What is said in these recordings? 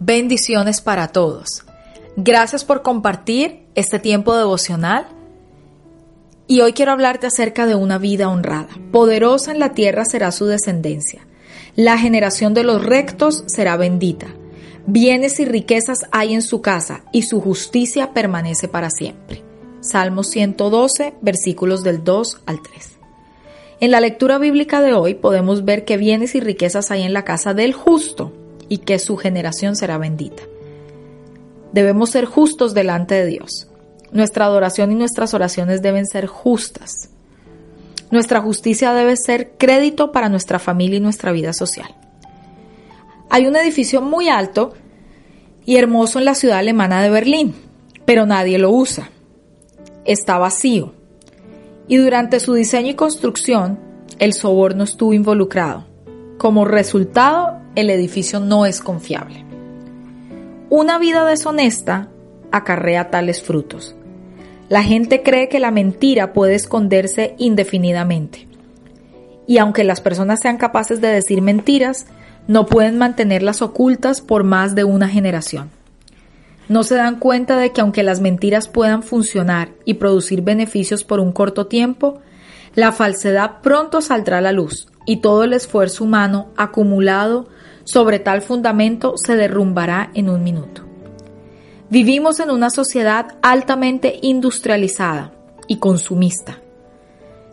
Bendiciones para todos. Gracias por compartir este tiempo devocional. Y hoy quiero hablarte acerca de una vida honrada. Poderosa en la tierra será su descendencia. La generación de los rectos será bendita. Bienes y riquezas hay en su casa y su justicia permanece para siempre. Salmo 112, versículos del 2 al 3. En la lectura bíblica de hoy podemos ver que bienes y riquezas hay en la casa del justo y que su generación será bendita. Debemos ser justos delante de Dios. Nuestra adoración y nuestras oraciones deben ser justas. Nuestra justicia debe ser crédito para nuestra familia y nuestra vida social. Hay un edificio muy alto y hermoso en la ciudad alemana de Berlín, pero nadie lo usa. Está vacío y durante su diseño y construcción el soborno estuvo involucrado. Como resultado, el edificio no es confiable. Una vida deshonesta acarrea tales frutos. La gente cree que la mentira puede esconderse indefinidamente. Y aunque las personas sean capaces de decir mentiras, no pueden mantenerlas ocultas por más de una generación. No se dan cuenta de que aunque las mentiras puedan funcionar y producir beneficios por un corto tiempo, la falsedad pronto saldrá a la luz y todo el esfuerzo humano acumulado sobre tal fundamento se derrumbará en un minuto. Vivimos en una sociedad altamente industrializada y consumista.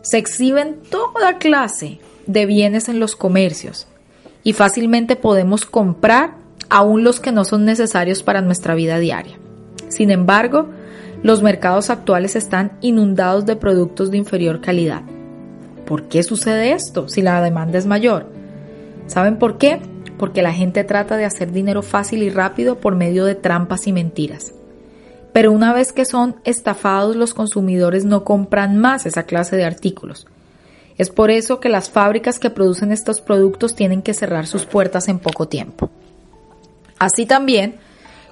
Se exhiben toda clase de bienes en los comercios y fácilmente podemos comprar aún los que no son necesarios para nuestra vida diaria. Sin embargo, los mercados actuales están inundados de productos de inferior calidad. ¿Por qué sucede esto si la demanda es mayor? ¿Saben por qué? Porque la gente trata de hacer dinero fácil y rápido por medio de trampas y mentiras. Pero una vez que son estafados, los consumidores no compran más esa clase de artículos. Es por eso que las fábricas que producen estos productos tienen que cerrar sus puertas en poco tiempo. Así también,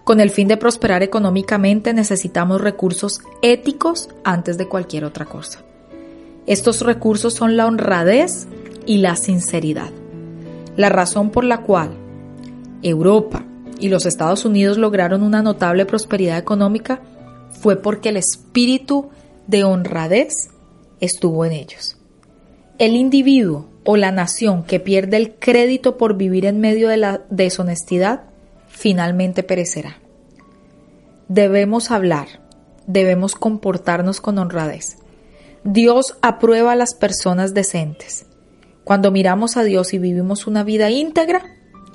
con el fin de prosperar económicamente necesitamos recursos éticos antes de cualquier otra cosa. Estos recursos son la honradez y la sinceridad. La razón por la cual Europa y los Estados Unidos lograron una notable prosperidad económica fue porque el espíritu de honradez estuvo en ellos. El individuo o la nación que pierde el crédito por vivir en medio de la deshonestidad finalmente perecerá. Debemos hablar, debemos comportarnos con honradez. Dios aprueba a las personas decentes. Cuando miramos a Dios y vivimos una vida íntegra,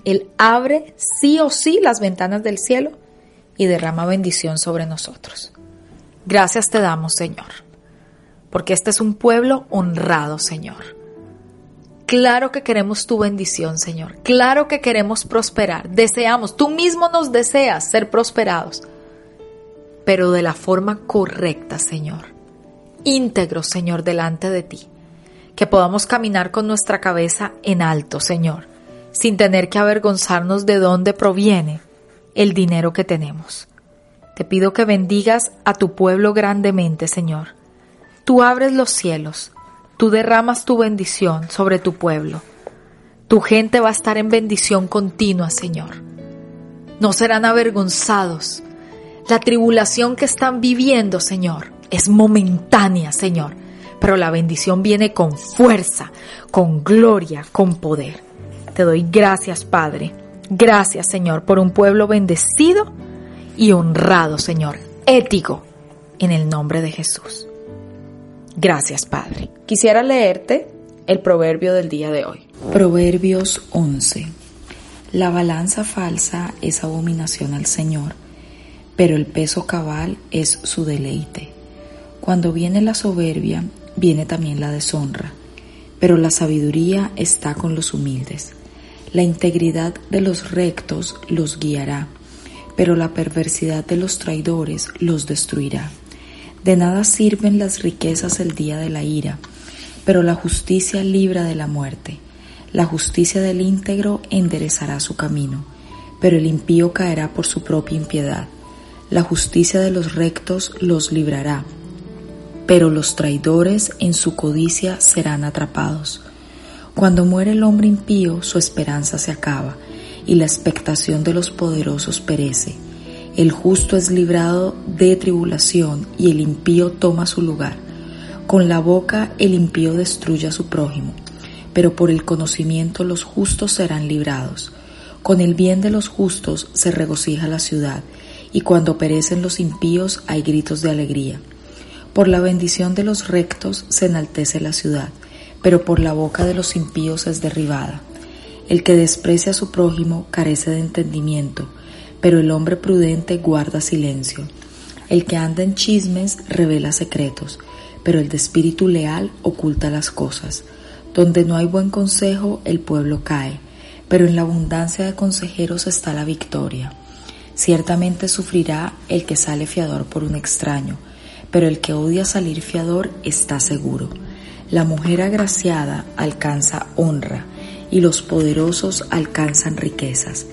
Él abre sí o sí las ventanas del cielo y derrama bendición sobre nosotros. Gracias te damos, Señor, porque este es un pueblo honrado, Señor. Claro que queremos tu bendición, Señor. Claro que queremos prosperar. Deseamos, tú mismo nos deseas ser prosperados, pero de la forma correcta, Señor. Íntegro, Señor, delante de ti. Que podamos caminar con nuestra cabeza en alto, Señor, sin tener que avergonzarnos de dónde proviene el dinero que tenemos. Te pido que bendigas a tu pueblo grandemente, Señor. Tú abres los cielos Tú derramas tu bendición sobre tu pueblo. Tu gente va a estar en bendición continua, Señor. No serán avergonzados. La tribulación que están viviendo, Señor, es momentánea, Señor, pero la bendición viene con fuerza, con gloria, con poder. Te doy gracias, Padre. Gracias, Señor, por un pueblo bendecido y honrado, Señor, ético, en el nombre de Jesús. Gracias, Padre. Quisiera leerte el proverbio del día de hoy. Proverbios 11. La balanza falsa es abominación al Señor, pero el peso cabal es su deleite. Cuando viene la soberbia, viene también la deshonra, pero la sabiduría está con los humildes. La integridad de los rectos los guiará, pero la perversidad de los traidores los destruirá. De nada sirven las riquezas el día de la ira, pero la justicia libra de la muerte. La justicia del íntegro enderezará su camino, pero el impío caerá por su propia impiedad. La justicia de los rectos los librará, pero los traidores en su codicia serán atrapados. Cuando muere el hombre impío, su esperanza se acaba, y la expectación de los poderosos perece. El justo es librado de tribulación y el impío toma su lugar. Con la boca el impío destruye a su prójimo, pero por el conocimiento los justos serán librados. Con el bien de los justos se regocija la ciudad, y cuando perecen los impíos hay gritos de alegría. Por la bendición de los rectos se enaltece la ciudad, pero por la boca de los impíos es derribada. El que desprecia a su prójimo carece de entendimiento, pero el hombre prudente guarda silencio. El que anda en chismes revela secretos, pero el de espíritu leal oculta las cosas. Donde no hay buen consejo, el pueblo cae, pero en la abundancia de consejeros está la victoria. Ciertamente sufrirá el que sale fiador por un extraño, pero el que odia salir fiador está seguro. La mujer agraciada alcanza honra y los poderosos alcanzan riquezas.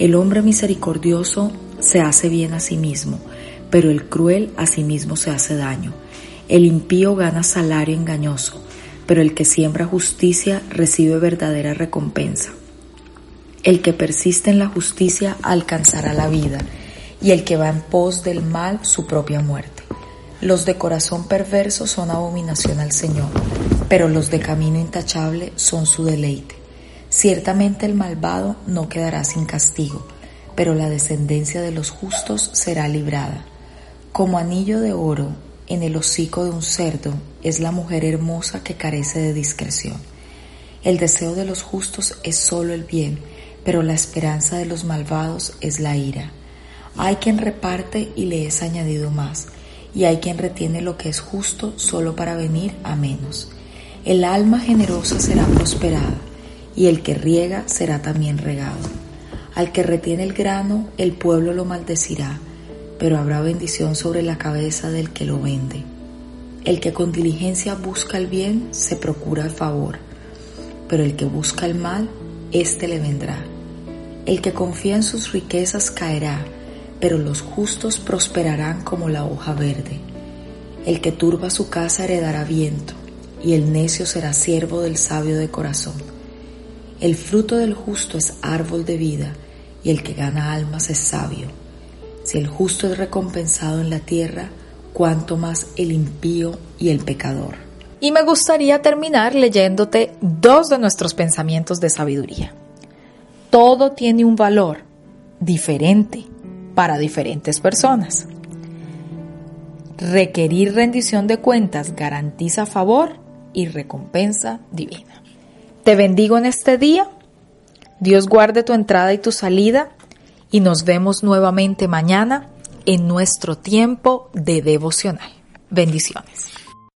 El hombre misericordioso se hace bien a sí mismo, pero el cruel a sí mismo se hace daño. El impío gana salario engañoso, pero el que siembra justicia recibe verdadera recompensa. El que persiste en la justicia alcanzará la vida, y el que va en pos del mal su propia muerte. Los de corazón perverso son abominación al Señor, pero los de camino intachable son su deleite. Ciertamente el malvado no quedará sin castigo, pero la descendencia de los justos será librada. Como anillo de oro en el hocico de un cerdo es la mujer hermosa que carece de discreción. El deseo de los justos es solo el bien, pero la esperanza de los malvados es la ira. Hay quien reparte y le es añadido más y hay quien retiene lo que es justo solo para venir a menos. El alma generosa será prosperada, y el que riega será también regado. Al que retiene el grano, el pueblo lo maldecirá, pero habrá bendición sobre la cabeza del que lo vende. El que con diligencia busca el bien, se procura el favor, pero el que busca el mal, éste le vendrá. El que confía en sus riquezas caerá, pero los justos prosperarán como la hoja verde. El que turba su casa heredará viento, y el necio será siervo del sabio de corazón. El fruto del justo es árbol de vida, y el que gana almas es sabio. Si el justo es recompensado en la tierra, cuanto más el impío y el pecador. Y me gustaría terminar leyéndote dos de nuestros pensamientos de sabiduría. Todo tiene un valor diferente para diferentes personas. Requerir rendición de cuentas garantiza favor y recompensa divina. Te bendigo en este día. Dios guarde tu entrada y tu salida y nos vemos nuevamente mañana en nuestro tiempo de devocional. Bendiciones.